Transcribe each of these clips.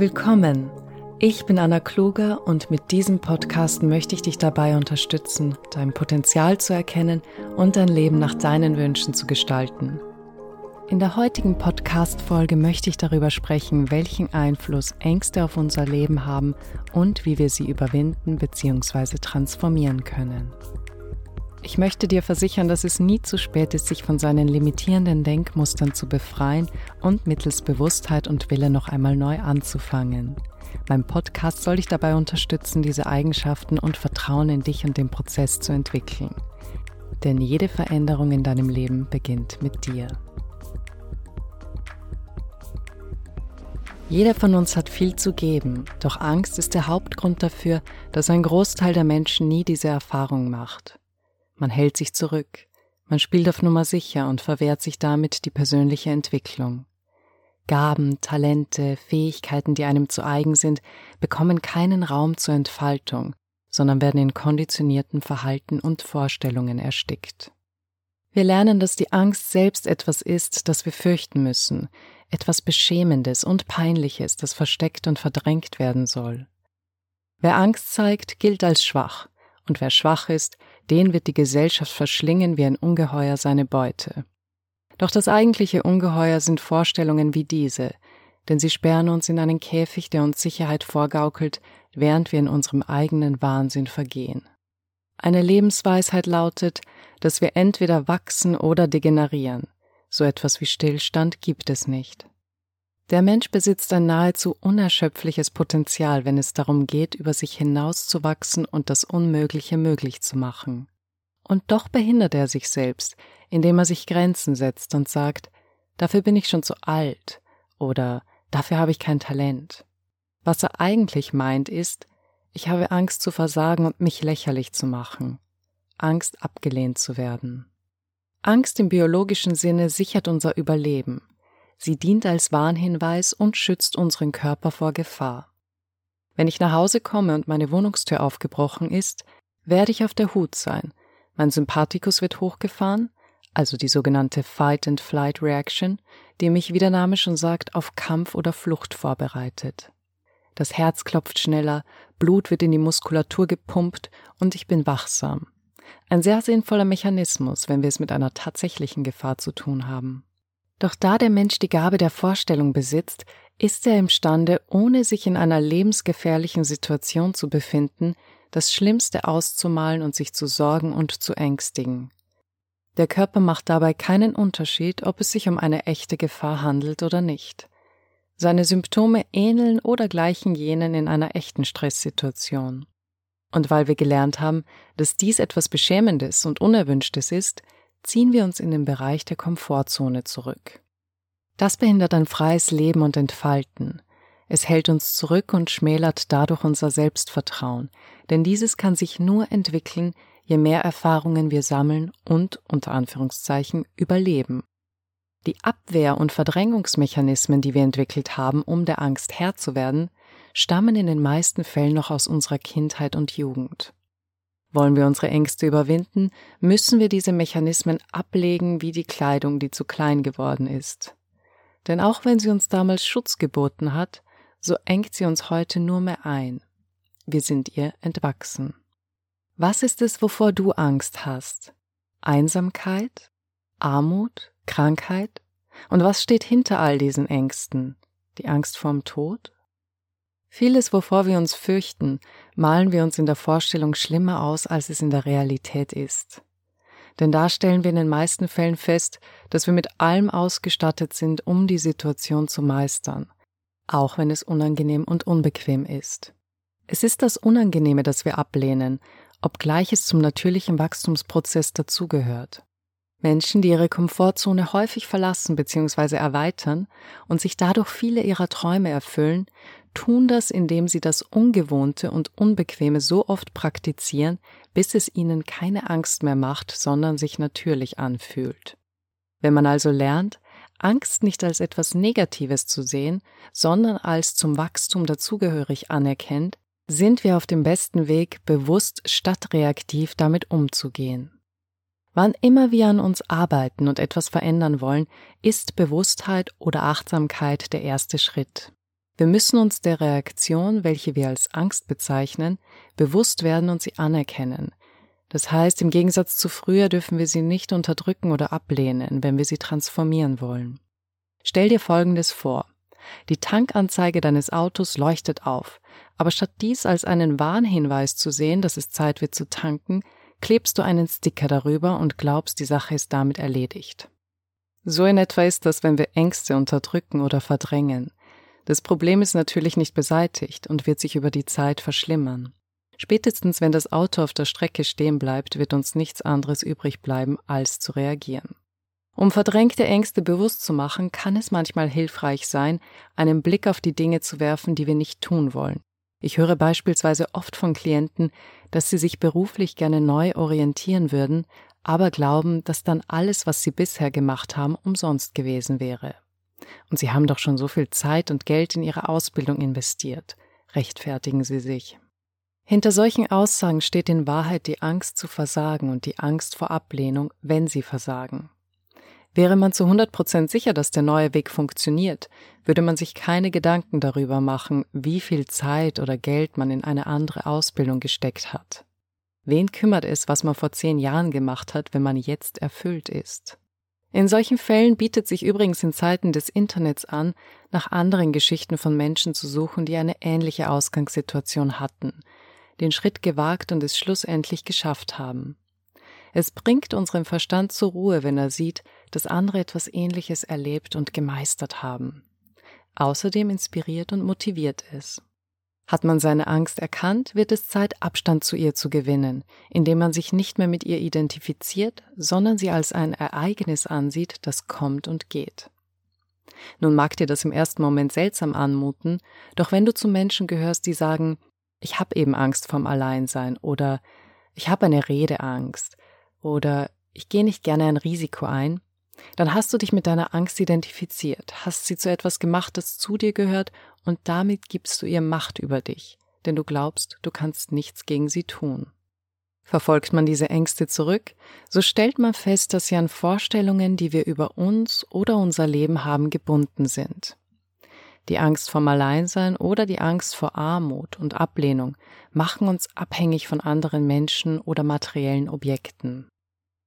Willkommen. Ich bin Anna Kluger und mit diesem Podcast möchte ich dich dabei unterstützen, dein Potenzial zu erkennen und dein Leben nach deinen Wünschen zu gestalten. In der heutigen Podcast-Folge möchte ich darüber sprechen, welchen Einfluss Ängste auf unser Leben haben und wie wir sie überwinden bzw. transformieren können. Ich möchte dir versichern, dass es nie zu spät ist, sich von seinen limitierenden Denkmustern zu befreien und mittels Bewusstheit und Wille noch einmal neu anzufangen. Mein Podcast soll dich dabei unterstützen, diese Eigenschaften und Vertrauen in dich und den Prozess zu entwickeln. Denn jede Veränderung in deinem Leben beginnt mit dir. Jeder von uns hat viel zu geben, doch Angst ist der Hauptgrund dafür, dass ein Großteil der Menschen nie diese Erfahrung macht. Man hält sich zurück, man spielt auf Nummer sicher und verwehrt sich damit die persönliche Entwicklung. Gaben, Talente, Fähigkeiten, die einem zu eigen sind, bekommen keinen Raum zur Entfaltung, sondern werden in konditionierten Verhalten und Vorstellungen erstickt. Wir lernen, dass die Angst selbst etwas ist, das wir fürchten müssen, etwas Beschämendes und Peinliches, das versteckt und verdrängt werden soll. Wer Angst zeigt, gilt als schwach, und wer schwach ist, den wird die Gesellschaft verschlingen wie ein Ungeheuer seine Beute. Doch das eigentliche Ungeheuer sind Vorstellungen wie diese, denn sie sperren uns in einen Käfig, der uns Sicherheit vorgaukelt, während wir in unserem eigenen Wahnsinn vergehen. Eine Lebensweisheit lautet, dass wir entweder wachsen oder degenerieren. So etwas wie Stillstand gibt es nicht. Der Mensch besitzt ein nahezu unerschöpfliches Potenzial, wenn es darum geht, über sich hinauszuwachsen und das Unmögliche möglich zu machen. Und doch behindert er sich selbst, indem er sich Grenzen setzt und sagt, dafür bin ich schon zu alt oder dafür habe ich kein Talent. Was er eigentlich meint ist, ich habe Angst zu versagen und mich lächerlich zu machen, Angst abgelehnt zu werden. Angst im biologischen Sinne sichert unser Überleben, Sie dient als Warnhinweis und schützt unseren Körper vor Gefahr. Wenn ich nach Hause komme und meine Wohnungstür aufgebrochen ist, werde ich auf der Hut sein. Mein Sympathikus wird hochgefahren, also die sogenannte Fight and Flight Reaction, die mich, wie der Name schon sagt, auf Kampf oder Flucht vorbereitet. Das Herz klopft schneller, Blut wird in die Muskulatur gepumpt und ich bin wachsam. Ein sehr sinnvoller Mechanismus, wenn wir es mit einer tatsächlichen Gefahr zu tun haben. Doch da der Mensch die Gabe der Vorstellung besitzt, ist er imstande, ohne sich in einer lebensgefährlichen Situation zu befinden, das Schlimmste auszumalen und sich zu sorgen und zu ängstigen. Der Körper macht dabei keinen Unterschied, ob es sich um eine echte Gefahr handelt oder nicht. Seine Symptome ähneln oder gleichen jenen in einer echten Stresssituation. Und weil wir gelernt haben, dass dies etwas Beschämendes und Unerwünschtes ist, ziehen wir uns in den Bereich der Komfortzone zurück. Das behindert ein freies Leben und Entfalten. Es hält uns zurück und schmälert dadurch unser Selbstvertrauen, denn dieses kann sich nur entwickeln, je mehr Erfahrungen wir sammeln und, unter Anführungszeichen, überleben. Die Abwehr- und Verdrängungsmechanismen, die wir entwickelt haben, um der Angst Herr zu werden, stammen in den meisten Fällen noch aus unserer Kindheit und Jugend. Wollen wir unsere Ängste überwinden, müssen wir diese Mechanismen ablegen wie die Kleidung, die zu klein geworden ist. Denn auch wenn sie uns damals Schutz geboten hat, so engt sie uns heute nur mehr ein. Wir sind ihr entwachsen. Was ist es, wovor du Angst hast? Einsamkeit? Armut? Krankheit? Und was steht hinter all diesen Ängsten? Die Angst vorm Tod? Vieles, wovor wir uns fürchten, malen wir uns in der Vorstellung schlimmer aus, als es in der Realität ist. Denn da stellen wir in den meisten Fällen fest, dass wir mit allem ausgestattet sind, um die Situation zu meistern, auch wenn es unangenehm und unbequem ist. Es ist das Unangenehme, das wir ablehnen, obgleich es zum natürlichen Wachstumsprozess dazugehört. Menschen, die ihre Komfortzone häufig verlassen bzw. erweitern und sich dadurch viele ihrer Träume erfüllen, tun das, indem sie das Ungewohnte und Unbequeme so oft praktizieren, bis es ihnen keine Angst mehr macht, sondern sich natürlich anfühlt. Wenn man also lernt, Angst nicht als etwas Negatives zu sehen, sondern als zum Wachstum dazugehörig anerkennt, sind wir auf dem besten Weg, bewusst statt reaktiv damit umzugehen. Wann immer wir an uns arbeiten und etwas verändern wollen, ist Bewusstheit oder Achtsamkeit der erste Schritt. Wir müssen uns der Reaktion, welche wir als Angst bezeichnen, bewusst werden und sie anerkennen. Das heißt, im Gegensatz zu früher dürfen wir sie nicht unterdrücken oder ablehnen, wenn wir sie transformieren wollen. Stell dir Folgendes vor. Die Tankanzeige deines Autos leuchtet auf, aber statt dies als einen Warnhinweis zu sehen, dass es Zeit wird zu tanken, klebst du einen Sticker darüber und glaubst, die Sache ist damit erledigt. So in etwa ist das, wenn wir Ängste unterdrücken oder verdrängen. Das Problem ist natürlich nicht beseitigt und wird sich über die Zeit verschlimmern. Spätestens wenn das Auto auf der Strecke stehen bleibt, wird uns nichts anderes übrig bleiben, als zu reagieren. Um verdrängte Ängste bewusst zu machen, kann es manchmal hilfreich sein, einen Blick auf die Dinge zu werfen, die wir nicht tun wollen. Ich höre beispielsweise oft von Klienten, dass sie sich beruflich gerne neu orientieren würden, aber glauben, dass dann alles, was sie bisher gemacht haben, umsonst gewesen wäre. Und sie haben doch schon so viel Zeit und Geld in ihre Ausbildung investiert. Rechtfertigen sie sich. Hinter solchen Aussagen steht in Wahrheit die Angst zu versagen und die Angst vor Ablehnung, wenn sie versagen. Wäre man zu 100 Prozent sicher, dass der neue Weg funktioniert, würde man sich keine Gedanken darüber machen, wie viel Zeit oder Geld man in eine andere Ausbildung gesteckt hat. Wen kümmert es, was man vor zehn Jahren gemacht hat, wenn man jetzt erfüllt ist? In solchen Fällen bietet sich übrigens in Zeiten des Internets an, nach anderen Geschichten von Menschen zu suchen, die eine ähnliche Ausgangssituation hatten, den Schritt gewagt und es schlussendlich geschafft haben. Es bringt unseren Verstand zur Ruhe, wenn er sieht, dass andere etwas Ähnliches erlebt und gemeistert haben. Außerdem inspiriert und motiviert es. Hat man seine Angst erkannt, wird es Zeit, Abstand zu ihr zu gewinnen, indem man sich nicht mehr mit ihr identifiziert, sondern sie als ein Ereignis ansieht, das kommt und geht. Nun mag dir das im ersten Moment seltsam anmuten, doch wenn du zu Menschen gehörst, die sagen, ich habe eben Angst vom Alleinsein oder ich habe eine Redeangst oder ich gehe nicht gerne ein Risiko ein, dann hast du dich mit deiner Angst identifiziert, hast sie zu etwas gemacht, das zu dir gehört, und damit gibst du ihr Macht über dich, denn du glaubst, du kannst nichts gegen sie tun. Verfolgt man diese Ängste zurück, so stellt man fest, dass sie an Vorstellungen, die wir über uns oder unser Leben haben, gebunden sind. Die Angst vom Alleinsein oder die Angst vor Armut und Ablehnung machen uns abhängig von anderen Menschen oder materiellen Objekten.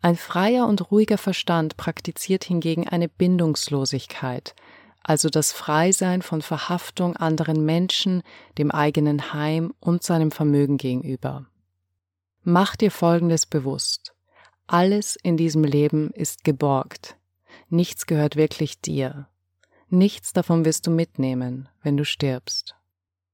Ein freier und ruhiger Verstand praktiziert hingegen eine Bindungslosigkeit, also das Freisein von Verhaftung anderen Menschen, dem eigenen Heim und seinem Vermögen gegenüber. Mach dir Folgendes bewusst. Alles in diesem Leben ist geborgt. Nichts gehört wirklich dir. Nichts davon wirst du mitnehmen, wenn du stirbst.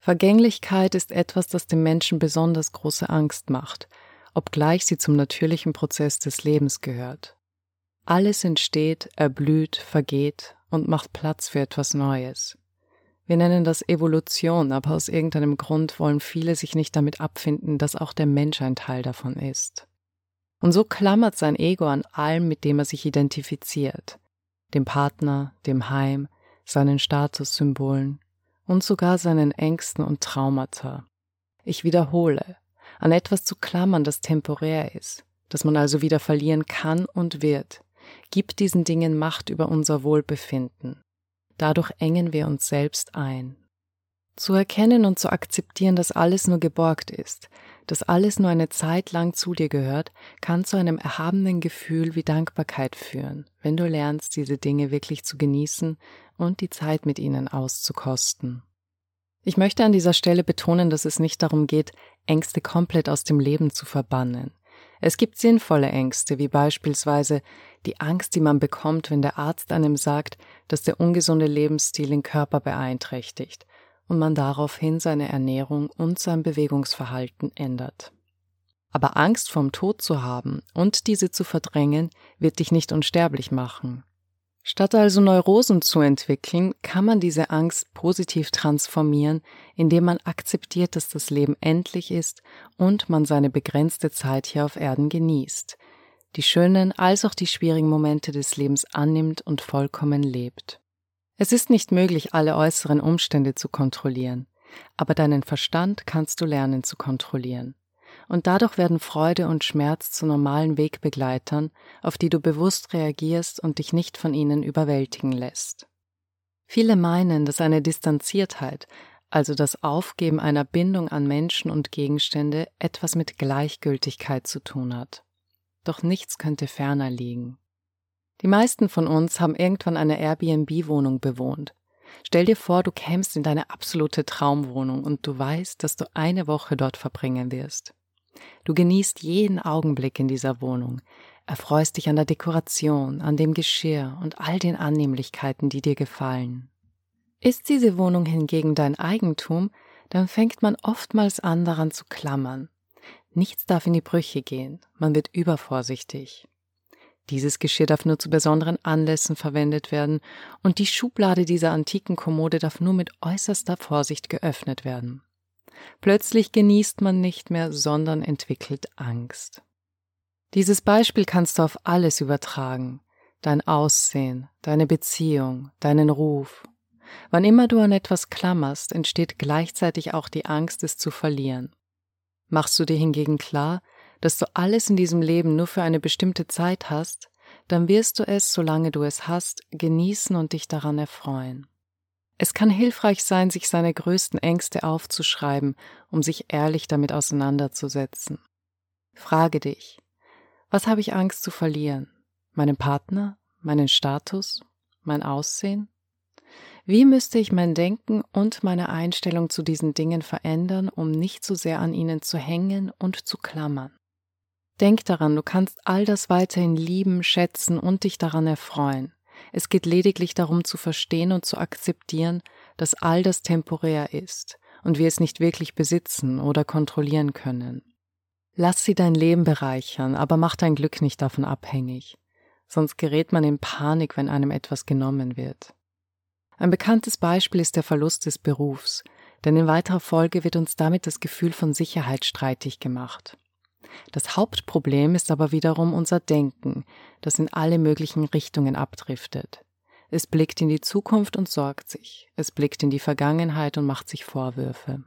Vergänglichkeit ist etwas, das dem Menschen besonders große Angst macht, obgleich sie zum natürlichen Prozess des Lebens gehört. Alles entsteht, erblüht, vergeht und macht Platz für etwas Neues. Wir nennen das Evolution, aber aus irgendeinem Grund wollen viele sich nicht damit abfinden, dass auch der Mensch ein Teil davon ist. Und so klammert sein Ego an allem, mit dem er sich identifiziert, dem Partner, dem Heim, seinen Statussymbolen und sogar seinen Ängsten und Traumata. Ich wiederhole, an etwas zu klammern, das temporär ist, das man also wieder verlieren kann und wird, gibt diesen Dingen Macht über unser Wohlbefinden. Dadurch engen wir uns selbst ein. Zu erkennen und zu akzeptieren, dass alles nur geborgt ist, dass alles nur eine Zeit lang zu dir gehört, kann zu einem erhabenen Gefühl wie Dankbarkeit führen, wenn du lernst, diese Dinge wirklich zu genießen und die Zeit mit ihnen auszukosten. Ich möchte an dieser Stelle betonen, dass es nicht darum geht, Ängste komplett aus dem Leben zu verbannen. Es gibt sinnvolle Ängste, wie beispielsweise die Angst, die man bekommt, wenn der Arzt einem sagt, dass der ungesunde Lebensstil den Körper beeinträchtigt und man daraufhin seine Ernährung und sein Bewegungsverhalten ändert. Aber Angst vom Tod zu haben und diese zu verdrängen, wird dich nicht unsterblich machen. Statt also Neurosen zu entwickeln, kann man diese Angst positiv transformieren, indem man akzeptiert, dass das Leben endlich ist und man seine begrenzte Zeit hier auf Erden genießt, die schönen als auch die schwierigen Momente des Lebens annimmt und vollkommen lebt. Es ist nicht möglich, alle äußeren Umstände zu kontrollieren, aber deinen Verstand kannst du lernen zu kontrollieren und dadurch werden Freude und Schmerz zu normalen Wegbegleitern, auf die du bewusst reagierst und dich nicht von ihnen überwältigen lässt. Viele meinen, dass eine Distanziertheit, also das Aufgeben einer Bindung an Menschen und Gegenstände, etwas mit Gleichgültigkeit zu tun hat. Doch nichts könnte ferner liegen. Die meisten von uns haben irgendwann eine Airbnb-Wohnung bewohnt. Stell dir vor, du kämst in deine absolute Traumwohnung und du weißt, dass du eine Woche dort verbringen wirst. Du genießt jeden Augenblick in dieser Wohnung, erfreust dich an der Dekoration, an dem Geschirr und all den Annehmlichkeiten, die dir gefallen. Ist diese Wohnung hingegen dein Eigentum, dann fängt man oftmals an daran zu klammern. Nichts darf in die Brüche gehen, man wird übervorsichtig. Dieses Geschirr darf nur zu besonderen Anlässen verwendet werden und die Schublade dieser antiken Kommode darf nur mit äußerster Vorsicht geöffnet werden. Plötzlich genießt man nicht mehr, sondern entwickelt Angst. Dieses Beispiel kannst du auf alles übertragen. Dein Aussehen, deine Beziehung, deinen Ruf. Wann immer du an etwas klammerst, entsteht gleichzeitig auch die Angst, es zu verlieren. Machst du dir hingegen klar, dass du alles in diesem Leben nur für eine bestimmte Zeit hast, dann wirst du es, solange du es hast, genießen und dich daran erfreuen. Es kann hilfreich sein, sich seine größten Ängste aufzuschreiben, um sich ehrlich damit auseinanderzusetzen. Frage dich, was habe ich Angst zu verlieren? Meinen Partner? Meinen Status? Mein Aussehen? Wie müsste ich mein Denken und meine Einstellung zu diesen Dingen verändern, um nicht zu sehr an ihnen zu hängen und zu klammern? Denk daran, du kannst all das weiterhin lieben, schätzen und dich daran erfreuen. Es geht lediglich darum zu verstehen und zu akzeptieren, dass all das temporär ist und wir es nicht wirklich besitzen oder kontrollieren können. Lass sie dein Leben bereichern, aber mach dein Glück nicht davon abhängig, sonst gerät man in Panik, wenn einem etwas genommen wird. Ein bekanntes Beispiel ist der Verlust des Berufs, denn in weiterer Folge wird uns damit das Gefühl von Sicherheit streitig gemacht. Das Hauptproblem ist aber wiederum unser Denken, das in alle möglichen Richtungen abdriftet. Es blickt in die Zukunft und sorgt sich, es blickt in die Vergangenheit und macht sich Vorwürfe.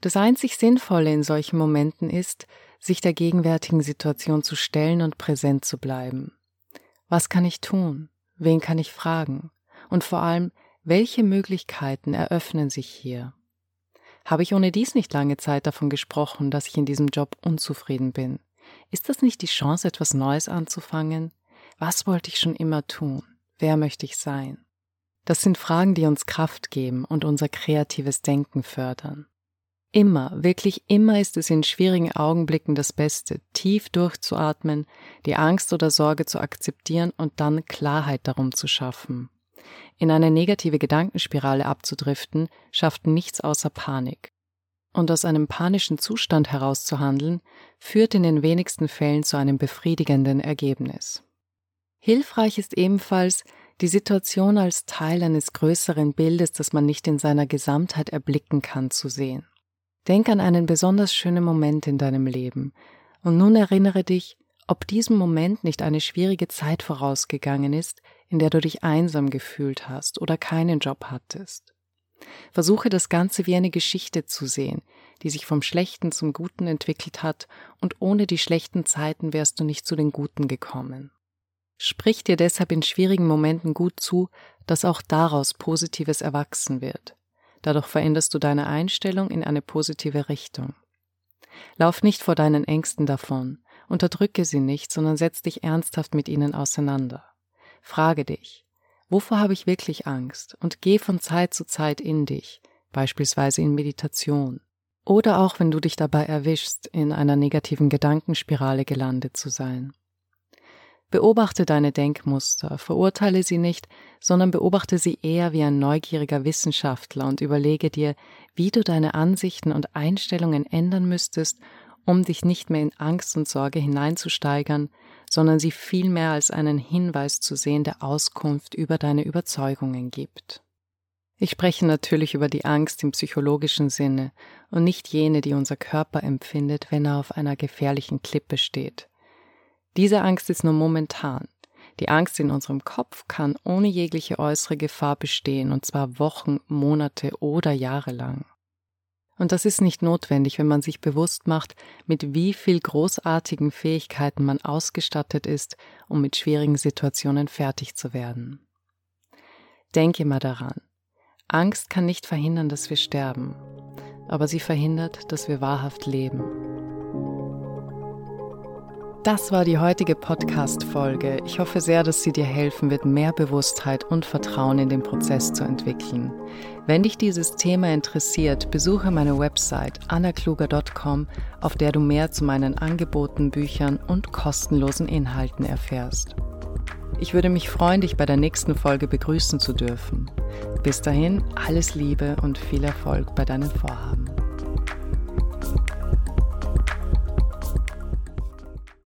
Das einzig Sinnvolle in solchen Momenten ist, sich der gegenwärtigen Situation zu stellen und präsent zu bleiben. Was kann ich tun? Wen kann ich fragen? Und vor allem, welche Möglichkeiten eröffnen sich hier? Habe ich ohne dies nicht lange Zeit davon gesprochen, dass ich in diesem Job unzufrieden bin? Ist das nicht die Chance, etwas Neues anzufangen? Was wollte ich schon immer tun? Wer möchte ich sein? Das sind Fragen, die uns Kraft geben und unser kreatives Denken fördern. Immer, wirklich immer ist es in schwierigen Augenblicken das Beste, tief durchzuatmen, die Angst oder Sorge zu akzeptieren und dann Klarheit darum zu schaffen. In eine negative Gedankenspirale abzudriften, schafft nichts außer Panik. Und aus einem panischen Zustand herauszuhandeln, führt in den wenigsten Fällen zu einem befriedigenden Ergebnis. Hilfreich ist ebenfalls, die Situation als Teil eines größeren Bildes, das man nicht in seiner Gesamtheit erblicken kann, zu sehen. Denk an einen besonders schönen Moment in deinem Leben und nun erinnere dich, ob diesem Moment nicht eine schwierige Zeit vorausgegangen ist, in der du dich einsam gefühlt hast oder keinen Job hattest. Versuche das Ganze wie eine Geschichte zu sehen, die sich vom Schlechten zum Guten entwickelt hat, und ohne die schlechten Zeiten wärst du nicht zu den Guten gekommen. Sprich dir deshalb in schwierigen Momenten gut zu, dass auch daraus Positives erwachsen wird. Dadurch veränderst du deine Einstellung in eine positive Richtung. Lauf nicht vor deinen Ängsten davon, unterdrücke sie nicht, sondern setz dich ernsthaft mit ihnen auseinander. Frage dich, wovor habe ich wirklich Angst? Und geh von Zeit zu Zeit in dich, beispielsweise in Meditation. Oder auch wenn du dich dabei erwischst, in einer negativen Gedankenspirale gelandet zu sein. Beobachte deine Denkmuster, verurteile sie nicht, sondern beobachte sie eher wie ein neugieriger Wissenschaftler und überlege dir, wie du deine Ansichten und Einstellungen ändern müsstest, um dich nicht mehr in Angst und Sorge hineinzusteigern, sondern sie vielmehr als einen Hinweis zu sehen, der Auskunft über deine Überzeugungen gibt. Ich spreche natürlich über die Angst im psychologischen Sinne und nicht jene, die unser Körper empfindet, wenn er auf einer gefährlichen Klippe steht. Diese Angst ist nur momentan. Die Angst in unserem Kopf kann ohne jegliche äußere Gefahr bestehen, und zwar Wochen, Monate oder Jahre lang. Und das ist nicht notwendig, wenn man sich bewusst macht, mit wie viel großartigen Fähigkeiten man ausgestattet ist, um mit schwierigen Situationen fertig zu werden. Denke mal daran, Angst kann nicht verhindern, dass wir sterben, aber sie verhindert, dass wir wahrhaft leben. Das war die heutige Podcast-Folge. Ich hoffe sehr, dass sie dir helfen wird, mehr Bewusstheit und Vertrauen in den Prozess zu entwickeln. Wenn dich dieses Thema interessiert, besuche meine Website annakluger.com, auf der du mehr zu meinen Angeboten, Büchern und kostenlosen Inhalten erfährst. Ich würde mich freuen, dich bei der nächsten Folge begrüßen zu dürfen. Bis dahin, alles Liebe und viel Erfolg bei deinen Vorhaben.